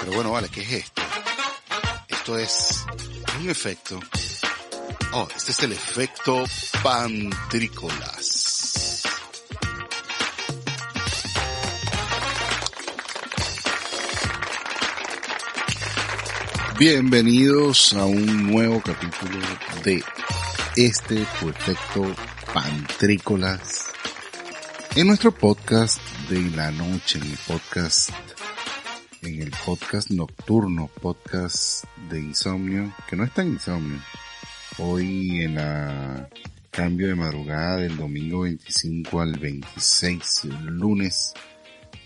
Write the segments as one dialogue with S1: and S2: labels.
S1: Pero bueno, vale, ¿qué es esto? Esto es un efecto. Oh, este es el efecto pantrícolas. Bienvenidos a un nuevo capítulo de este efecto pantrícolas en nuestro podcast de la noche, en el podcast en el podcast nocturno, podcast de insomnio, que no es tan insomnio. Hoy en la cambio de madrugada del domingo 25 al 26, el lunes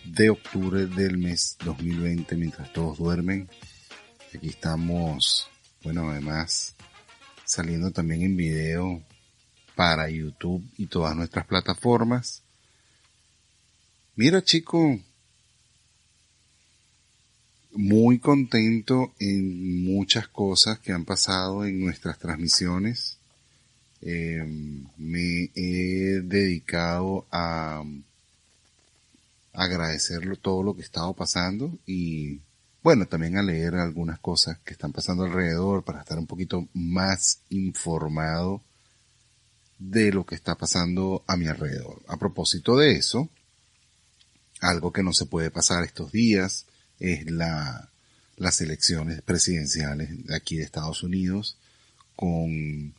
S1: de octubre del mes 2020, mientras todos duermen. Aquí estamos, bueno, además saliendo también en video para YouTube y todas nuestras plataformas. Mira chico, muy contento en muchas cosas que han pasado en nuestras transmisiones. Eh, me he dedicado a agradecerlo todo lo que ha estado pasando y bueno, también a leer algunas cosas que están pasando alrededor para estar un poquito más informado de lo que está pasando a mi alrededor. A propósito de eso, algo que no se puede pasar estos días, es la, las elecciones presidenciales de aquí de Estados Unidos con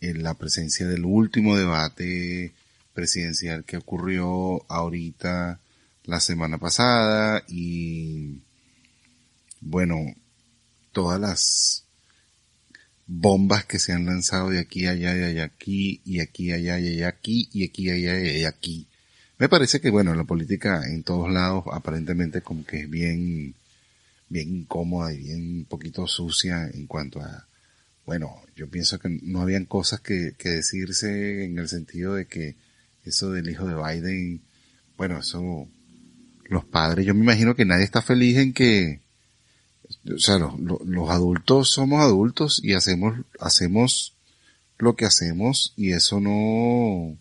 S1: la presencia del último debate presidencial que ocurrió ahorita la semana pasada y bueno, todas las bombas que se han lanzado de aquí allá y allá aquí y aquí allá y allá aquí y aquí allá y allá aquí me parece que, bueno, la política en todos lados aparentemente como que es bien, bien incómoda y bien un poquito sucia en cuanto a, bueno, yo pienso que no habían cosas que, que decirse en el sentido de que eso del hijo de Biden, bueno, eso, los padres, yo me imagino que nadie está feliz en que, o sea, los, los adultos somos adultos y hacemos, hacemos lo que hacemos y eso no,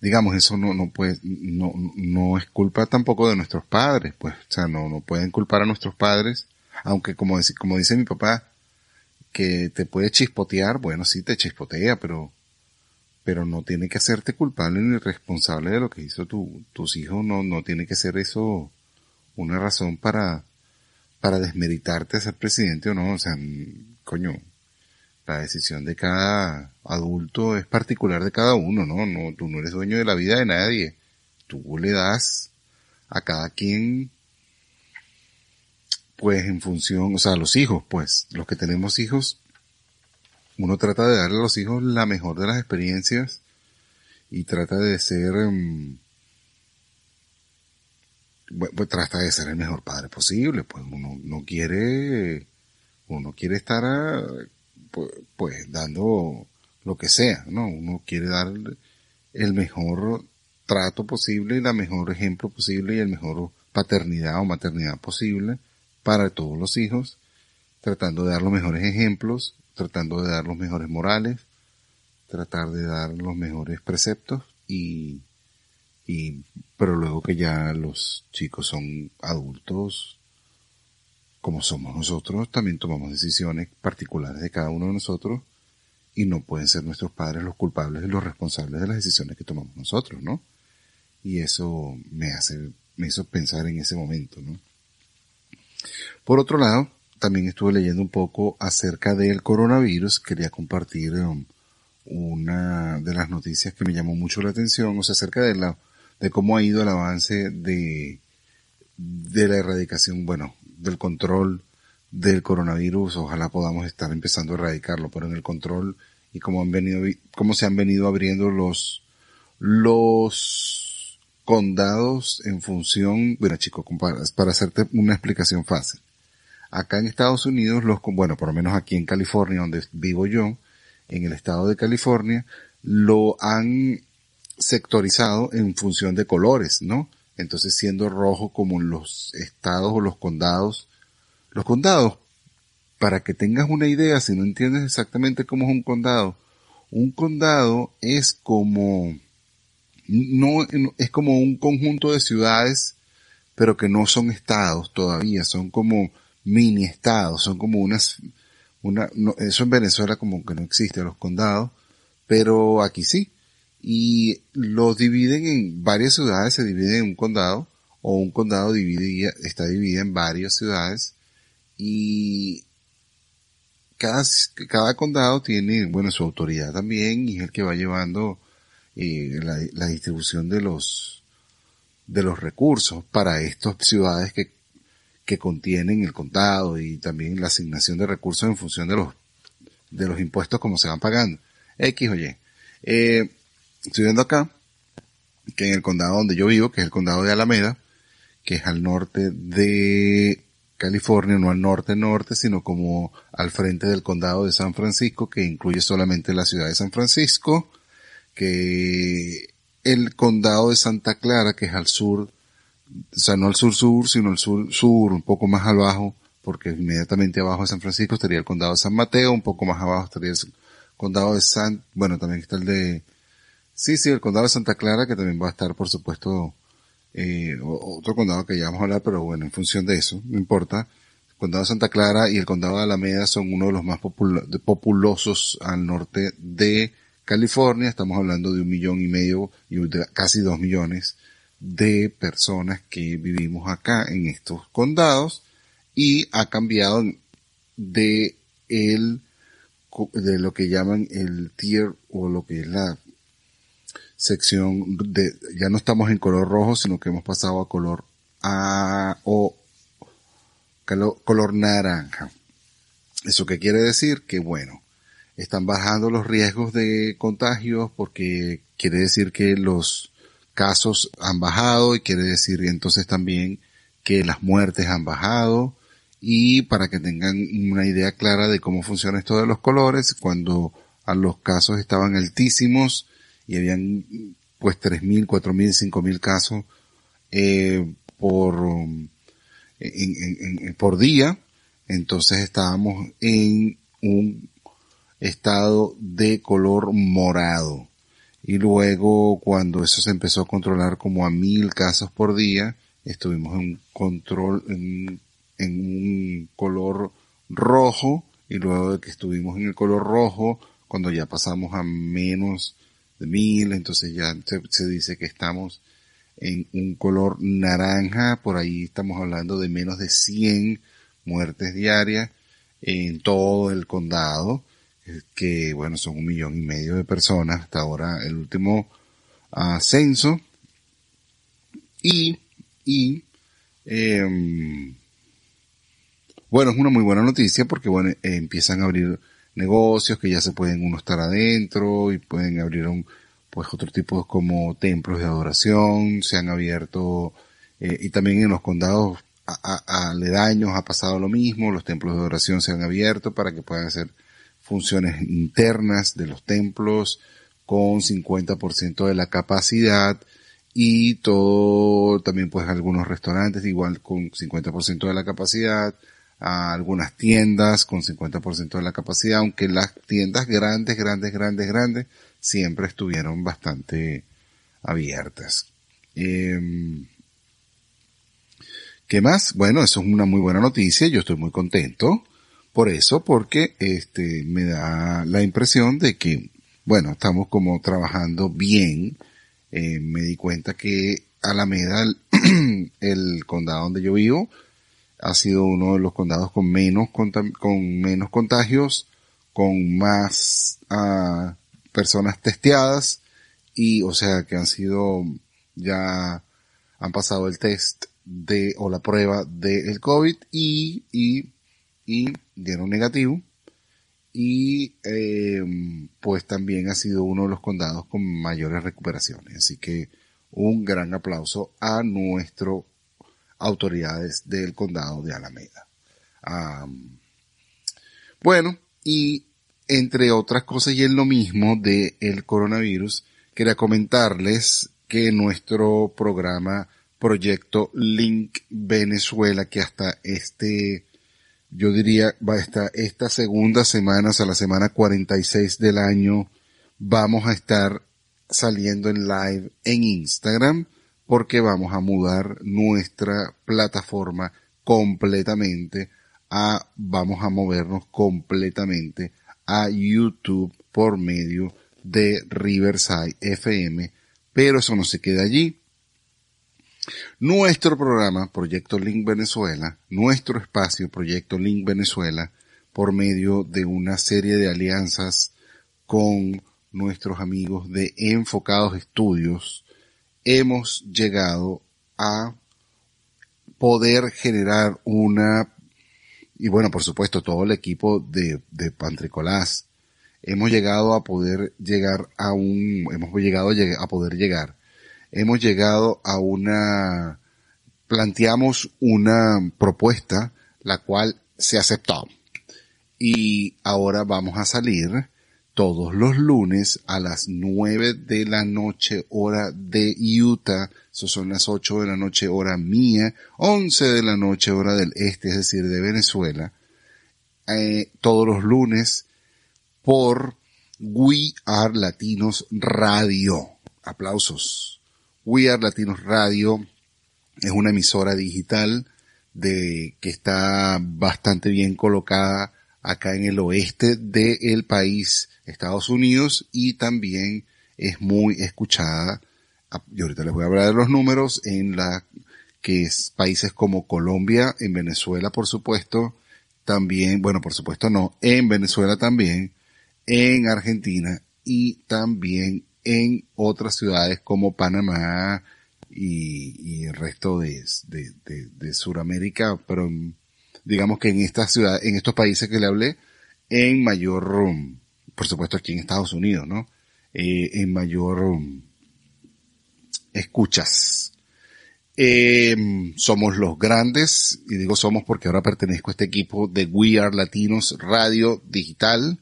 S1: digamos, eso no, no puede, no, no es culpa tampoco de nuestros padres, pues, o sea, no, no pueden culpar a nuestros padres, aunque como, como dice mi papá, que te puede chispotear, bueno, sí te chispotea, pero, pero no tiene que hacerte culpable ni responsable de lo que hizo tu, tus hijos, no, no tiene que ser eso una razón para, para desmeritarte a ser presidente o no, o sea, coño, la decisión de cada adulto es particular de cada uno, ¿no? No, tú no eres dueño de la vida de nadie. Tú le das a cada quien, pues en función, o sea, a los hijos, pues, los que tenemos hijos, uno trata de darle a los hijos la mejor de las experiencias y trata de ser, pues trata de ser el mejor padre posible, pues uno no quiere, uno quiere estar a, pues, pues, dando lo que sea, ¿no? Uno quiere dar el mejor trato posible y la mejor ejemplo posible y el mejor paternidad o maternidad posible para todos los hijos, tratando de dar los mejores ejemplos, tratando de dar los mejores morales, tratar de dar los mejores preceptos y, y, pero luego que ya los chicos son adultos, como somos nosotros, también tomamos decisiones particulares de cada uno de nosotros y no pueden ser nuestros padres los culpables y los responsables de las decisiones que tomamos nosotros, ¿no? Y eso me hace, me hizo pensar en ese momento, ¿no? Por otro lado, también estuve leyendo un poco acerca del coronavirus. Quería compartir um, una de las noticias que me llamó mucho la atención, o sea, acerca de la, de cómo ha ido el avance de, de la erradicación, bueno, del control del coronavirus, ojalá podamos estar empezando a erradicarlo, pero en el control y cómo han venido, cómo se han venido abriendo los, los condados en función, bueno chicos, para hacerte una explicación fácil. Acá en Estados Unidos, los, bueno, por lo menos aquí en California, donde vivo yo, en el estado de California, lo han sectorizado en función de colores, ¿no? Entonces siendo rojo como los estados o los condados. Los condados, para que tengas una idea, si no entiendes exactamente cómo es un condado, un condado es como, no, es como un conjunto de ciudades, pero que no son estados todavía, son como mini estados, son como unas, una, eso en Venezuela como que no existe, los condados, pero aquí sí. Y los dividen en varias ciudades, se divide en un condado, o un condado divide, está dividido en varias ciudades, y cada, cada condado tiene, bueno, su autoridad también, y es el que va llevando eh, la, la distribución de los, de los recursos para estas ciudades que, que contienen el contado y también la asignación de recursos en función de los, de los impuestos como se van pagando. X o Y. Eh, estoy viendo acá que en el condado donde yo vivo, que es el condado de Alameda, que es al norte de California, no al norte norte, sino como al frente del condado de San Francisco, que incluye solamente la ciudad de San Francisco, que el condado de Santa Clara, que es al sur, o sea, no al sur-sur, sino al sur-sur, un poco más abajo, porque inmediatamente abajo de San Francisco estaría el condado de San Mateo, un poco más abajo estaría el condado de San, bueno, también está el de, sí, sí, el condado de Santa Clara, que también va a estar, por supuesto, eh, otro condado que ya vamos a hablar, pero bueno, en función de eso, no importa. El condado de Santa Clara y el condado de Alameda son uno de los más populosos al norte de California, estamos hablando de un millón y medio y casi dos millones de personas que vivimos acá en estos condados y ha cambiado de el de lo que llaman el tier o lo que es la sección de ya no estamos en color rojo sino que hemos pasado a color a o color naranja. Eso qué quiere decir que bueno están bajando los riesgos de contagios porque quiere decir que los casos han bajado y quiere decir entonces también que las muertes han bajado. Y para que tengan una idea clara de cómo funciona esto de los colores, cuando a los casos estaban altísimos y habían pues 3.000, 4.000, 5.000 casos eh, por, por día, entonces estábamos en un estado de color morado. Y luego cuando eso se empezó a controlar como a mil casos por día, estuvimos en control, en, un color rojo y luego de que estuvimos en el color rojo, cuando ya pasamos a menos de mil, entonces ya se, dice que estamos en un color naranja, por ahí estamos hablando de menos de 100 muertes diarias en todo el condado que bueno, son un millón y medio de personas hasta ahora el último ascenso. Y, y em, bueno, es una muy buena noticia porque bueno, empiezan a abrir negocios que ya se pueden uno estar adentro y pueden abrir un, pues otro tipo como templos de adoración, se han abierto eh, y también en los condados aledaños ha pasado lo mismo, los templos de adoración se han abierto para que puedan ser funciones internas de los templos con 50% de la capacidad y todo, también pues algunos restaurantes igual con 50% de la capacidad, a algunas tiendas con 50% de la capacidad, aunque las tiendas grandes, grandes, grandes, grandes siempre estuvieron bastante abiertas. Eh, ¿Qué más? Bueno, eso es una muy buena noticia, yo estoy muy contento por eso, porque este me da la impresión de que, bueno, estamos como trabajando bien. Eh, me di cuenta que Alameda, el, el, condado donde yo vivo, ha sido uno de los condados con menos con menos contagios, con más uh, personas testeadas y, o sea, que han sido ya han pasado el test de o la prueba del COVID y, y y dieron negativo. Y eh, pues también ha sido uno de los condados con mayores recuperaciones. Así que un gran aplauso a nuestras autoridades del condado de Alameda. bueno, y entre otras cosas y en lo mismo del el coronavirus, quería comentarles que nuestro programa Proyecto Link Venezuela, que hasta este yo diría, va a estar esta segunda semana, o sea, la semana 46 del año, vamos a estar saliendo en live en Instagram porque vamos a mudar nuestra plataforma completamente a, vamos a movernos completamente a YouTube por medio de Riverside FM, pero eso no se queda allí. Nuestro programa, Proyecto Link Venezuela, nuestro espacio, Proyecto Link Venezuela, por medio de una serie de alianzas con nuestros amigos de Enfocados Estudios, hemos llegado a poder generar una, y bueno, por supuesto, todo el equipo de, de Pantricolás, hemos llegado a poder llegar a un, hemos llegado a, poder llegar, hemos llegado a una, planteamos una propuesta, la cual se aceptó. Y ahora vamos a salir todos los lunes a las 9 de la noche hora de Utah, eso son las 8 de la noche hora mía, 11 de la noche hora del este, es decir, de Venezuela, eh, todos los lunes por We Are Latinos Radio. Aplausos. We Are Latinos Radio es una emisora digital que está bastante bien colocada acá en el oeste del país, Estados Unidos, y también es muy escuchada. Y ahorita les voy a hablar de los números en la que es países como Colombia, en Venezuela, por supuesto, también, bueno, por supuesto no, en Venezuela también, en Argentina y también en otras ciudades como Panamá y, el resto de, de, de, Sudamérica, pero digamos que en estas ciudades, en estos países que le hablé, en mayor, por supuesto aquí en Estados Unidos, ¿no? Eh, en mayor escuchas. Eh, somos los grandes, y digo somos porque ahora pertenezco a este equipo de We Are Latinos Radio Digital,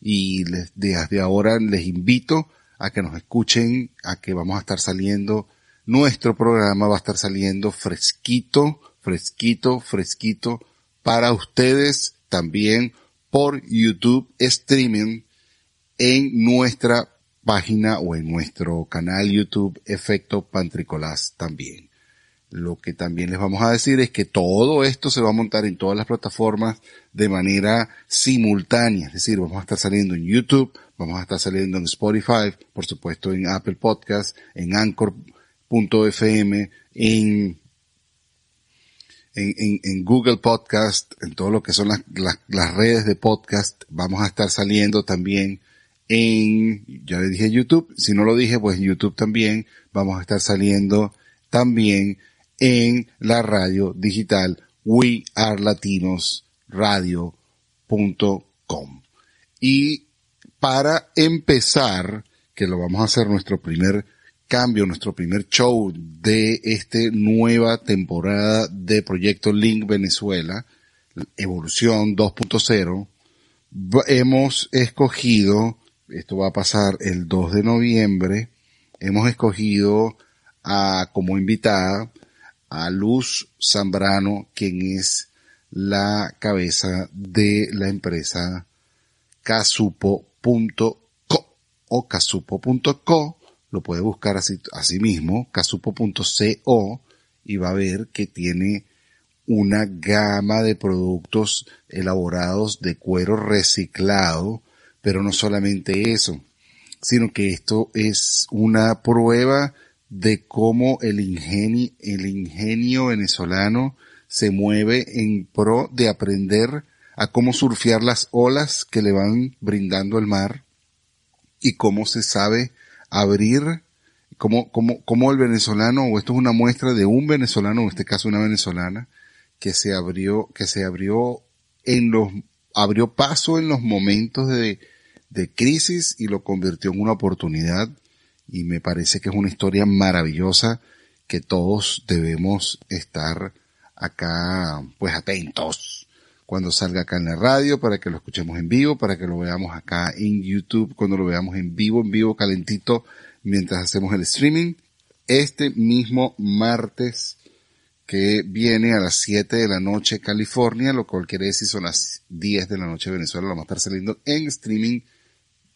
S1: y desde ahora les invito a que nos escuchen, a que vamos a estar saliendo, nuestro programa va a estar saliendo fresquito, fresquito, fresquito para ustedes también por YouTube streaming en nuestra página o en nuestro canal YouTube Efecto Pantricolás también. Lo que también les vamos a decir es que todo esto se va a montar en todas las plataformas de manera simultánea. Es decir, vamos a estar saliendo en YouTube, vamos a estar saliendo en Spotify, por supuesto en Apple Podcast, en Anchor.fm, en en, en, Google Podcast, en todo lo que son las, las, redes de podcast, vamos a estar saliendo también en, ya le dije YouTube, si no lo dije, pues YouTube también, vamos a estar saliendo también en la radio digital wearelatinosradio.com. Y para empezar, que lo vamos a hacer nuestro primer cambio, nuestro primer show de esta nueva temporada de Proyecto Link Venezuela, Evolución 2.0, hemos escogido, esto va a pasar el 2 de noviembre, hemos escogido a, como invitada a Luz Zambrano, quien es la cabeza de la empresa casupo.co o casupo.co lo puede buscar así, así mismo, casupo.co, y va a ver que tiene una gama de productos elaborados de cuero reciclado, pero no solamente eso, sino que esto es una prueba de cómo el ingenio, venezolano se mueve en pro de aprender a cómo surfear las olas que le van brindando el mar y cómo se sabe abrir, cómo el venezolano, o esto es una muestra de un venezolano, en este caso una venezolana, que se abrió, que se abrió en los, abrió paso en los momentos de, de crisis y lo convirtió en una oportunidad y me parece que es una historia maravillosa que todos debemos estar acá pues atentos cuando salga acá en la radio para que lo escuchemos en vivo, para que lo veamos acá en YouTube cuando lo veamos en vivo, en vivo calentito mientras hacemos el streaming. Este mismo martes que viene a las 7 de la noche California, lo cual quiere decir son las 10 de la noche Venezuela, lo vamos a estar saliendo en streaming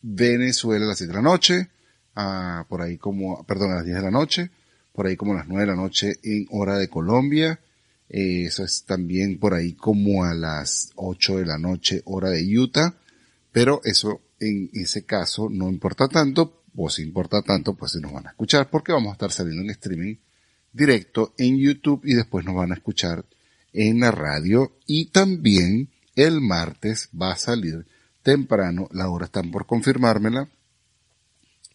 S1: Venezuela a las 7 de la noche por ahí como, perdón, a las 10 de la noche, por ahí como a las 9 de la noche en hora de Colombia. Eh, eso es también por ahí como a las 8 de la noche hora de Utah. Pero eso en ese caso no importa tanto, o si importa tanto, pues se nos van a escuchar porque vamos a estar saliendo en streaming directo en YouTube y después nos van a escuchar en la radio y también el martes va a salir temprano, la hora están por confirmármela,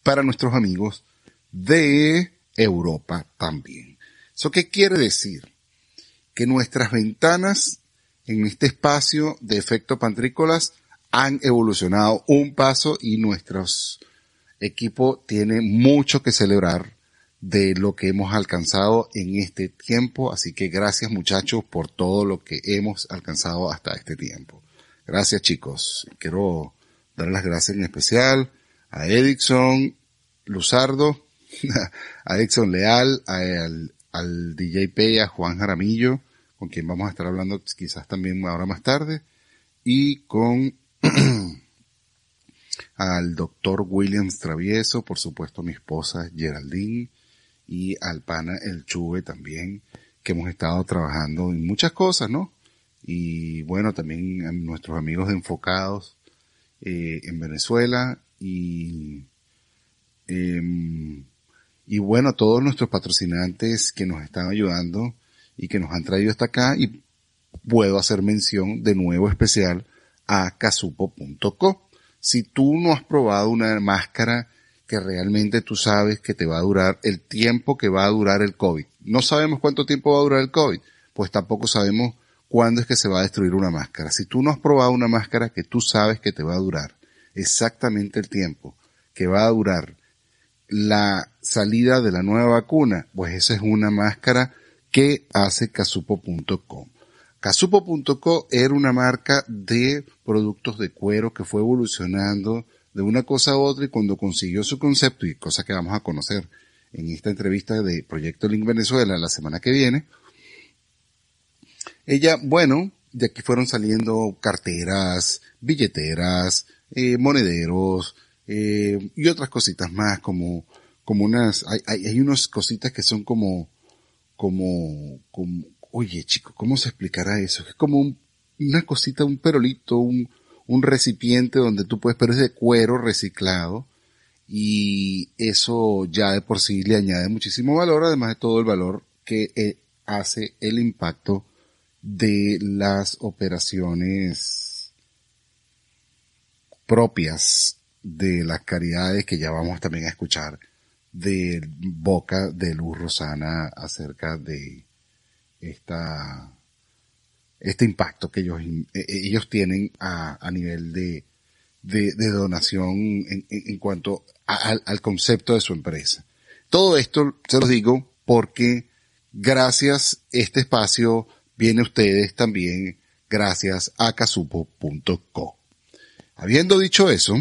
S1: para nuestros amigos de Europa también. ¿Eso qué quiere decir? Que nuestras ventanas en este espacio de efecto pantrícolas han evolucionado un paso y nuestro equipo tiene mucho que celebrar de lo que hemos alcanzado en este tiempo. Así que gracias muchachos por todo lo que hemos alcanzado hasta este tiempo. Gracias chicos. Quiero dar las gracias en especial a Edison Luzardo, a Edison Leal, al, al DJ P, a Juan Jaramillo, con quien vamos a estar hablando quizás también ahora más tarde, y con al doctor Williams Travieso, por supuesto mi esposa Geraldine, y al pana El Chuve también, que hemos estado trabajando en muchas cosas, ¿no? Y bueno, también a nuestros amigos enfocados eh, en Venezuela y, eh, y bueno, todos nuestros patrocinantes que nos están ayudando y que nos han traído hasta acá y puedo hacer mención de nuevo especial a casupo.co. Si tú no has probado una máscara que realmente tú sabes que te va a durar el tiempo que va a durar el COVID. No sabemos cuánto tiempo va a durar el COVID, pues tampoco sabemos cuándo es que se va a destruir una máscara. Si tú no has probado una máscara que tú sabes que te va a durar exactamente el tiempo que va a durar la salida de la nueva vacuna, pues esa es una máscara que hace casupo.com. Casupo.co era una marca de productos de cuero que fue evolucionando de una cosa a otra y cuando consiguió su concepto y cosa que vamos a conocer en esta entrevista de Proyecto Link Venezuela la semana que viene, ella, bueno, de aquí fueron saliendo carteras, billeteras, eh, monederos eh, y otras cositas más como como unas hay, hay, hay unas cositas que son como como como oye chico cómo se explicará eso es como un, una cosita un perolito un un recipiente donde tú puedes, pero es de cuero reciclado y eso ya de por sí le añade muchísimo valor, además de todo el valor que eh, hace el impacto de las operaciones propias de las caridades que ya vamos también a escuchar de boca de Luz Rosana acerca de esta este impacto que ellos, eh, eh, ellos tienen a, a nivel de, de, donación en, cuanto a, al concepto de su empresa. Todo esto se los digo porque gracias este espacio viene ustedes también gracias a casupo.co. Habiendo dicho eso,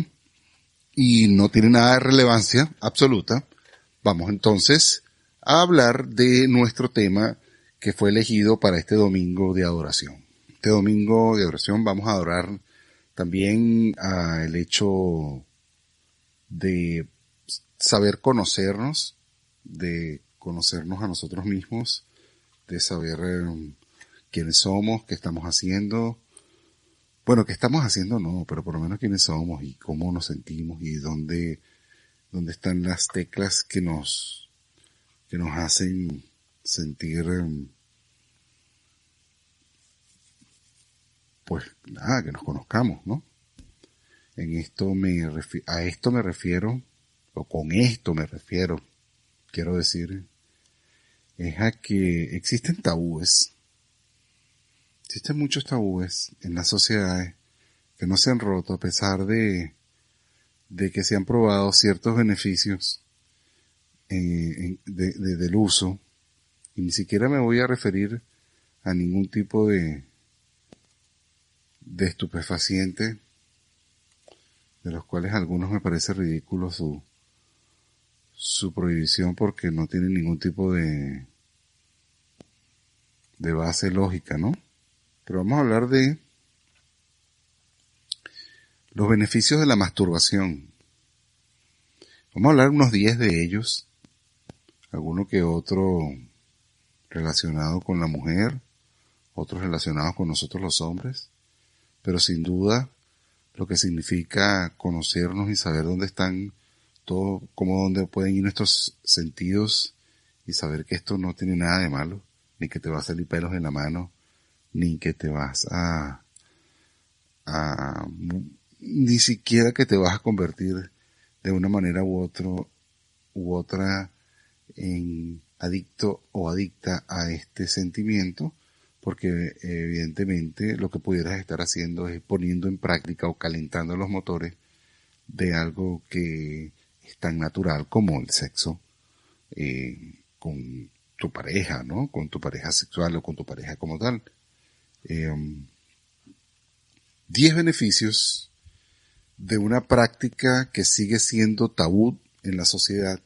S1: y no tiene nada de relevancia absoluta, vamos entonces a hablar de nuestro tema que fue elegido para este domingo de adoración. Este domingo de adoración vamos a adorar también el hecho de saber conocernos, de conocernos a nosotros mismos, de saber eh, quiénes somos, qué estamos haciendo. Bueno, qué estamos haciendo no, pero por lo menos quiénes somos y cómo nos sentimos y dónde, dónde están las teclas que nos, que nos hacen sentir eh, pues nada, que nos conozcamos, ¿no? En esto me a esto me refiero, o con esto me refiero, quiero decir, es a que existen tabúes, existen muchos tabúes en las sociedades que no se han roto a pesar de, de que se han probado ciertos beneficios eh, de, del uso, y ni siquiera me voy a referir a ningún tipo de, de estupefacientes, de los cuales algunos me parece ridículo su, su prohibición porque no tiene ningún tipo de, de base lógica, ¿no? Pero vamos a hablar de los beneficios de la masturbación. Vamos a hablar unos 10 de ellos, alguno que otro relacionado con la mujer, otros relacionados con nosotros los hombres, pero sin duda lo que significa conocernos y saber dónde están todo, cómo dónde pueden ir nuestros sentidos y saber que esto no tiene nada de malo, ni que te va a salir pelos en la mano, ni que te vas a, a ni siquiera que te vas a convertir de una manera u otro u otra en adicto o adicta a este sentimiento, porque evidentemente lo que pudieras estar haciendo es poniendo en práctica o calentando los motores de algo que es tan natural como el sexo eh, con tu pareja, ¿no? Con tu pareja sexual o con tu pareja como tal. Eh, diez beneficios de una práctica que sigue siendo tabú en la sociedad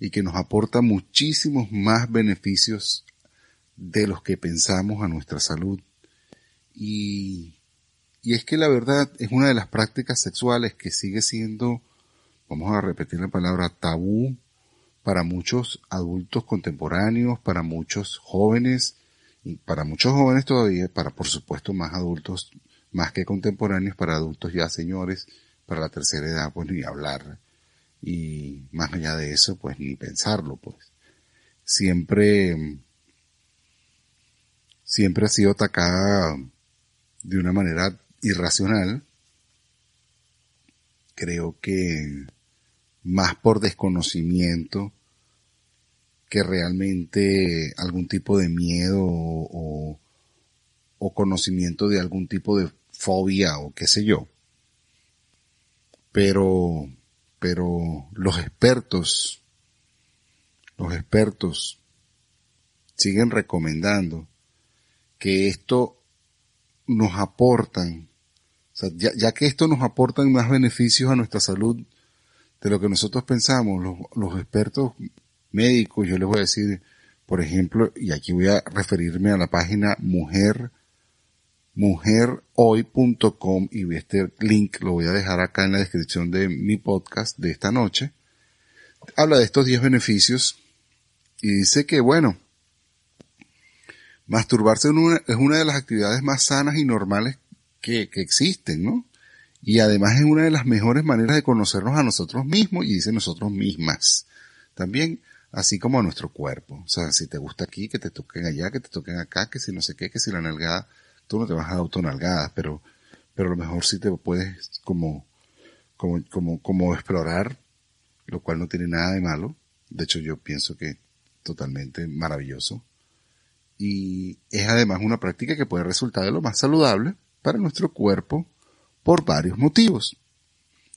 S1: y que nos aporta muchísimos más beneficios de los que pensamos a nuestra salud. Y, y es que la verdad es una de las prácticas sexuales que sigue siendo, vamos a repetir la palabra, tabú para muchos adultos contemporáneos, para muchos jóvenes, para muchos jóvenes todavía, para por supuesto más adultos, más que contemporáneos, para adultos ya señores, para la tercera edad, pues ni hablar. Y más allá de eso, pues ni pensarlo, pues. Siempre, siempre ha sido atacada de una manera irracional. Creo que más por desconocimiento que realmente algún tipo de miedo o, o conocimiento de algún tipo de fobia o qué sé yo. Pero, pero los expertos, los expertos siguen recomendando que esto nos aportan, ya, ya, que esto nos aportan más beneficios a nuestra salud de lo que nosotros pensamos, los, los expertos médicos, yo les voy a decir, por ejemplo, y aquí voy a referirme a la página Mujer mujerhoy.com y este link lo voy a dejar acá en la descripción de mi podcast de esta noche. Habla de estos 10 beneficios y dice que bueno, masturbarse es una de las actividades más sanas y normales que, que existen, ¿no? Y además es una de las mejores maneras de conocernos a nosotros mismos y dice nosotros mismas. También así como a nuestro cuerpo. O sea, si te gusta aquí, que te toquen allá, que te toquen acá, que si no sé qué, que si la nalgada tú no te vas a autonalgadas, pero, pero a lo mejor sí te puedes como, como, como, como explorar, lo cual no tiene nada de malo. De hecho, yo pienso que totalmente maravilloso. Y es además una práctica que puede resultar de lo más saludable para nuestro cuerpo por varios motivos.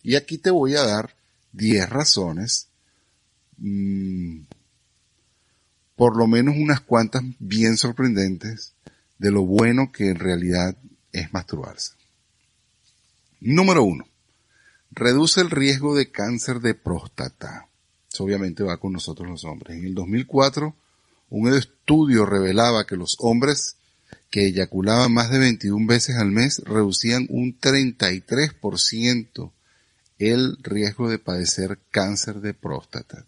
S1: Y aquí te voy a dar 10 razones, mmm, por lo menos unas cuantas bien sorprendentes, de lo bueno que en realidad es masturbarse. Número uno, reduce el riesgo de cáncer de próstata. Obviamente va con nosotros los hombres. En el 2004, un estudio revelaba que los hombres que eyaculaban más de 21 veces al mes reducían un 33% el riesgo de padecer cáncer de próstata.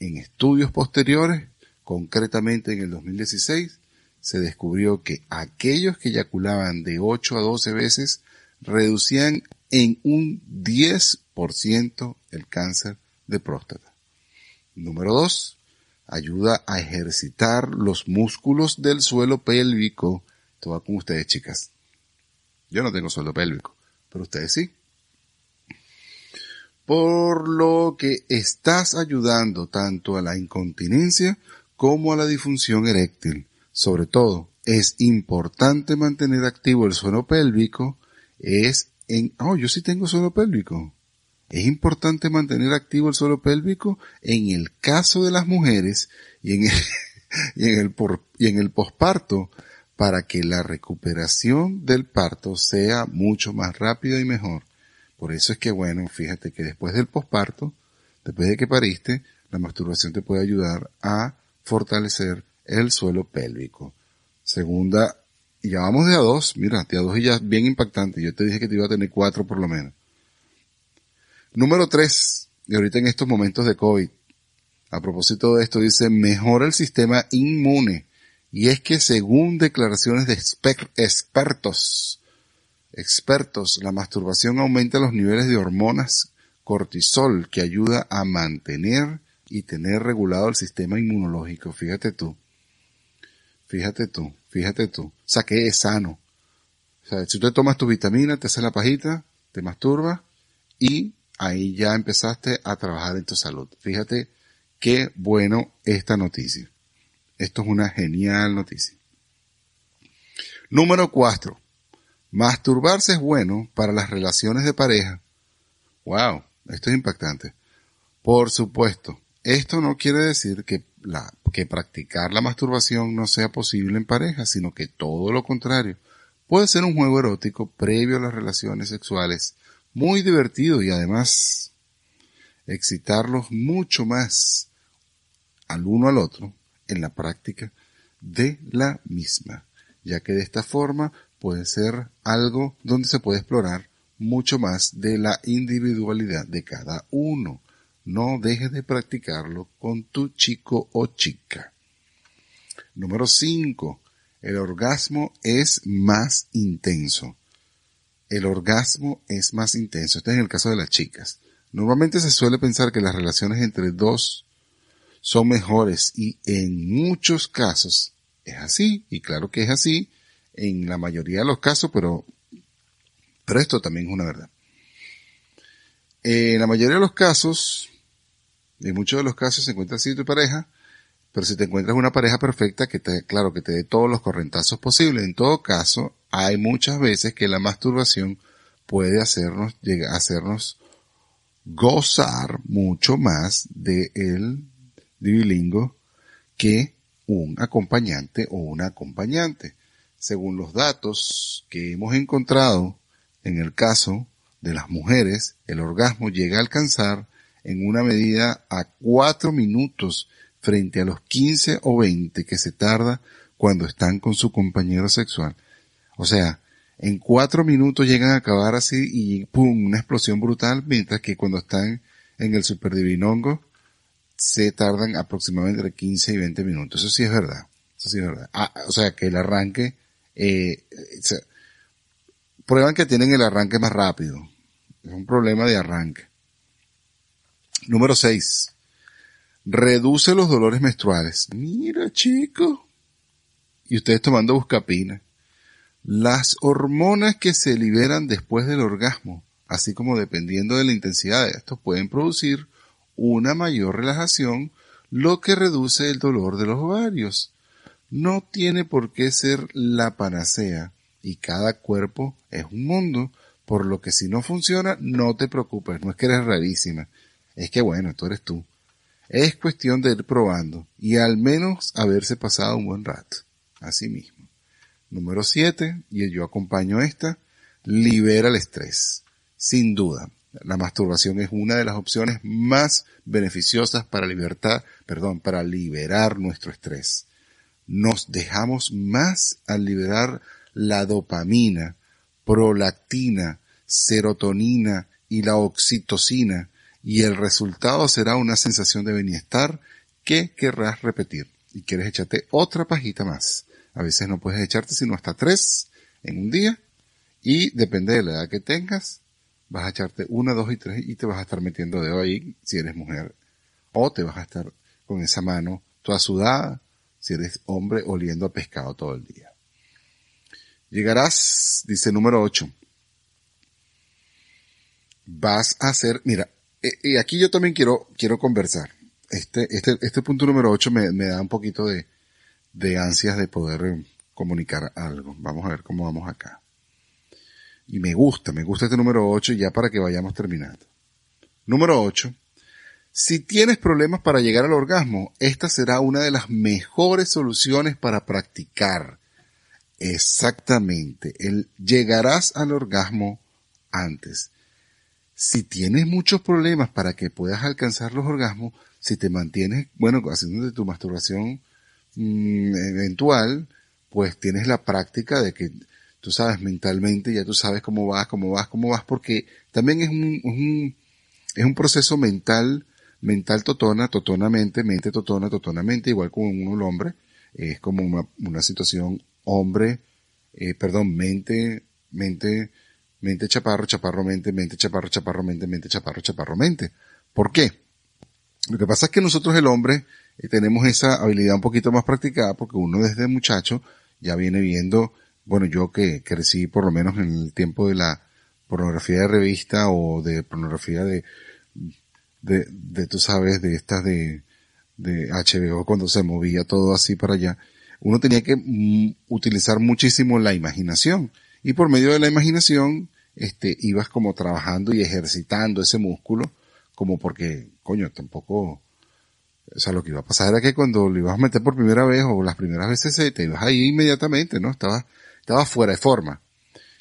S1: En estudios posteriores, concretamente en el 2016, se descubrió que aquellos que eyaculaban de 8 a 12 veces reducían en un 10% el cáncer de próstata. Número 2. Ayuda a ejercitar los músculos del suelo pélvico. Esto va con ustedes, chicas. Yo no tengo suelo pélvico, pero ustedes sí. Por lo que estás ayudando tanto a la incontinencia como a la disfunción eréctil sobre todo, es importante mantener activo el suelo pélvico, es en, oh, yo sí tengo suelo pélvico. Es importante mantener activo el suelo pélvico en el caso de las mujeres y en el, y en el, y en el posparto para que la recuperación del parto sea mucho más rápida y mejor. Por eso es que bueno, fíjate que después del posparto, después de que pariste, la masturbación te puede ayudar a fortalecer el suelo pélvico. Segunda, y ya vamos de a dos, mira, de a dos y ya bien impactante. Yo te dije que te iba a tener cuatro por lo menos. Número tres, y ahorita en estos momentos de COVID, a propósito de esto, dice, mejora el sistema inmune. Y es que según declaraciones de expertos, expertos, la masturbación aumenta los niveles de hormonas cortisol que ayuda a mantener y tener regulado el sistema inmunológico. Fíjate tú. Fíjate tú, fíjate tú. O sea, que es sano. O sea, si tú te tomas tu vitamina, te haces la pajita, te masturbas y ahí ya empezaste a trabajar en tu salud. Fíjate qué bueno esta noticia. Esto es una genial noticia. Número cuatro. Masturbarse es bueno para las relaciones de pareja. Wow, esto es impactante. Por supuesto, esto no quiere decir que, que practicar la masturbación no sea posible en pareja, sino que todo lo contrario. Puede ser un juego erótico previo a las relaciones sexuales, muy divertido y además excitarlos mucho más al uno al otro en la práctica de la misma, ya que de esta forma puede ser algo donde se puede explorar mucho más de la individualidad de cada uno. No dejes de practicarlo con tu chico o chica. Número 5. El orgasmo es más intenso. El orgasmo es más intenso. Este es en el caso de las chicas. Normalmente se suele pensar que las relaciones entre dos son mejores y en muchos casos es así, y claro que es así en la mayoría de los casos, pero, pero esto también es una verdad. En la mayoría de los casos, en muchos de los casos se encuentra así tu pareja, pero si te encuentras una pareja perfecta que te, claro, que te dé todos los correntazos posibles, en todo caso, hay muchas veces que la masturbación puede hacernos, hacernos gozar mucho más de divilingo que un acompañante o una acompañante. Según los datos que hemos encontrado, en el caso de las mujeres, el orgasmo llega a alcanzar en una medida a cuatro minutos frente a los 15 o 20 que se tarda cuando están con su compañero sexual. O sea, en cuatro minutos llegan a acabar así y pum, una explosión brutal, mientras que cuando están en el superdivinongo se tardan aproximadamente entre 15 y 20 minutos. Eso sí es verdad. Eso sí es verdad. Ah, o sea, que el arranque, eh, prueban que tienen el arranque más rápido. Es un problema de arranque. Número 6. Reduce los dolores menstruales. Mira, chico. Y ustedes tomando buscapina. Las hormonas que se liberan después del orgasmo, así como dependiendo de la intensidad de estos, pueden producir una mayor relajación, lo que reduce el dolor de los ovarios. No tiene por qué ser la panacea y cada cuerpo es un mundo, por lo que si no funciona, no te preocupes, no es que eres rarísima, es que bueno, tú eres tú. Es cuestión de ir probando y al menos haberse pasado un buen rato. Así mismo. Número 7, y yo acompaño esta, libera el estrés. Sin duda, la masturbación es una de las opciones más beneficiosas para libertad, perdón, para liberar nuestro estrés. Nos dejamos más al liberar la dopamina, prolactina, serotonina y la oxitocina, y el resultado será una sensación de bienestar que querrás repetir y quieres echarte otra pajita más. A veces no puedes echarte sino hasta tres en un día y depende de la edad que tengas, vas a echarte una, dos y tres y te vas a estar metiendo dedo ahí si eres mujer. O te vas a estar con esa mano toda sudada si eres hombre oliendo a pescado todo el día. Llegarás, dice número 8. Vas a hacer, mira, eh, y aquí yo también quiero, quiero conversar. Este, este, este punto número 8 me, me da un poquito de, de ansias de poder comunicar algo. Vamos a ver cómo vamos acá. Y me gusta, me gusta este número 8 ya para que vayamos terminando. Número 8. Si tienes problemas para llegar al orgasmo, esta será una de las mejores soluciones para practicar. Exactamente. El llegarás al orgasmo antes. Si tienes muchos problemas para que puedas alcanzar los orgasmos, si te mantienes, bueno, haciendo de tu masturbación mm, eventual, pues tienes la práctica de que tú sabes mentalmente, ya tú sabes cómo vas, cómo vas, cómo vas, porque también es un, es un, es un proceso mental mental totona, totona mente, totona, totona mente, igual como uno el hombre, es como una, una situación hombre, eh, perdón, mente, mente, mente chaparro, chaparro mente, mente chaparro, chaparro mente, mente chaparro, chaparro mente. ¿Por qué? Lo que pasa es que nosotros el hombre eh, tenemos esa habilidad un poquito más practicada porque uno desde muchacho ya viene viendo, bueno, yo que crecí por lo menos en el tiempo de la pornografía de revista o de pornografía de, de, de tú sabes, de estas de, de HBO cuando se movía todo así para allá, uno tenía que mm, utilizar muchísimo la imaginación. Y por medio de la imaginación, este, ibas como trabajando y ejercitando ese músculo, como porque, coño, tampoco, o sea, lo que iba a pasar era que cuando lo ibas a meter por primera vez o las primeras veces te ibas ahí inmediatamente, ¿no? Estaba, estaba fuera de forma.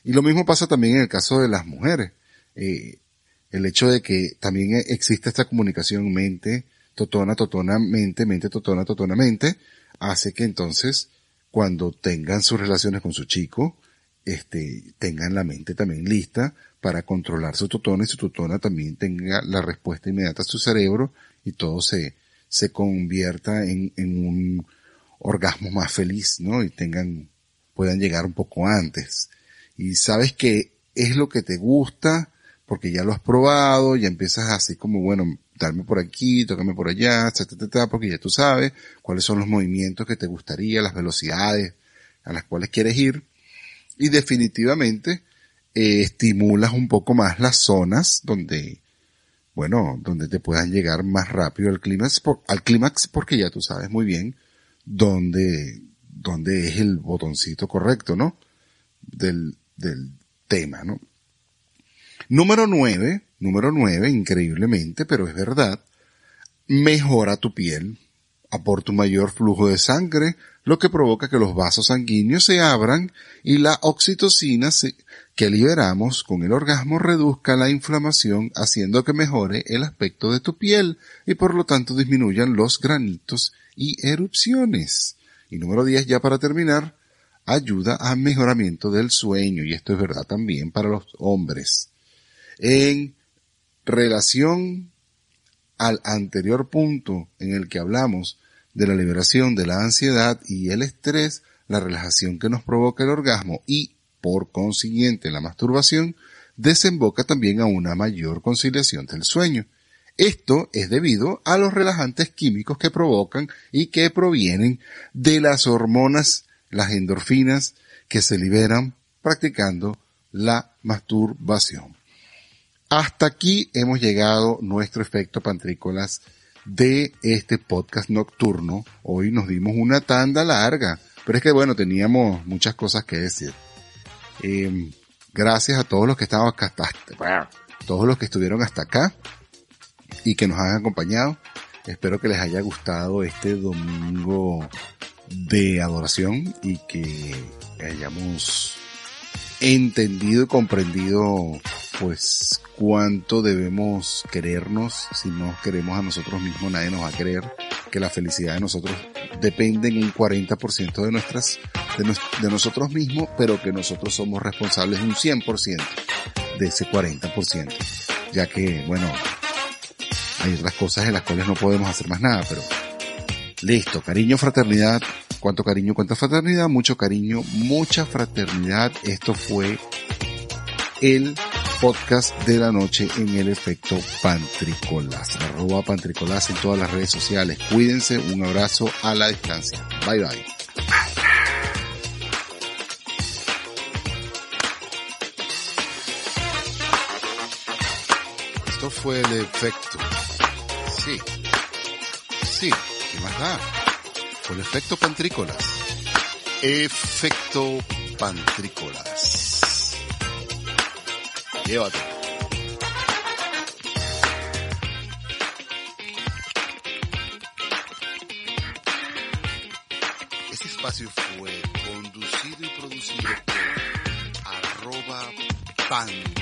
S1: Y lo mismo pasa también en el caso de las mujeres. Eh, el hecho de que también existe esta comunicación mente, totona, totona, mente, mente, totona, totona, mente, hace que entonces, cuando tengan sus relaciones con su chico, este, tengan la mente también lista para controlar su totona y su totona también tenga la respuesta inmediata a su cerebro y todo se, se convierta en, en un orgasmo más feliz, ¿no? Y tengan, puedan llegar un poco antes. Y sabes que es lo que te gusta, porque ya lo has probado, ya empiezas así como, bueno, darme por aquí, tócame por allá, etcétera, porque ya tú sabes cuáles son los movimientos que te gustaría, las velocidades a las cuales quieres ir. Y definitivamente eh, estimulas un poco más las zonas donde bueno, donde te puedan llegar más rápido al clímax, al clímax porque ya tú sabes muy bien dónde, dónde es el botoncito correcto, ¿no? Del, del tema, ¿no? Número nueve, número nueve, increíblemente, pero es verdad, mejora tu piel, aporta un mayor flujo de sangre, lo que provoca que los vasos sanguíneos se abran y la oxitocina que liberamos con el orgasmo reduzca la inflamación haciendo que mejore el aspecto de tu piel y por lo tanto disminuyan los granitos y erupciones. Y número 10 ya para terminar, ayuda a mejoramiento del sueño y esto es verdad también para los hombres. En relación al anterior punto en el que hablamos de la liberación de la ansiedad y el estrés, la relajación que nos provoca el orgasmo y, por consiguiente, la masturbación, desemboca también a una mayor conciliación del sueño. Esto es debido a los relajantes químicos que provocan y que provienen de las hormonas, las endorfinas, que se liberan practicando la masturbación. Hasta aquí hemos llegado nuestro efecto pantrícolas de este podcast nocturno. Hoy nos dimos una tanda larga, pero es que bueno, teníamos muchas cosas que decir. Eh, gracias a todos los que estaban hasta, todos los que estuvieron hasta acá y que nos han acompañado. Espero que les haya gustado este domingo de adoración y que hayamos entendido y comprendido pues cuánto debemos querernos. Si no queremos a nosotros mismos, nadie nos va a creer que la felicidad de nosotros depende en un 40% de nuestras, de, de nosotros mismos, pero que nosotros somos responsables un 100% de ese 40%. Ya que, bueno, hay otras cosas en las cuales no podemos hacer más nada, pero listo, cariño, fraternidad, cuánto cariño, cuánta fraternidad, mucho cariño, mucha fraternidad. Esto fue el podcast de la noche en el efecto Pantricolas. Arroba Pantricolas en todas las redes sociales. Cuídense, un abrazo a la distancia. Bye bye. Esto fue el efecto. Sí. Sí, ¿qué más da? El efecto Pantrícolas. Efecto Pantrícolas. Llévate. Este espacio fue conducido y producido por arroba pan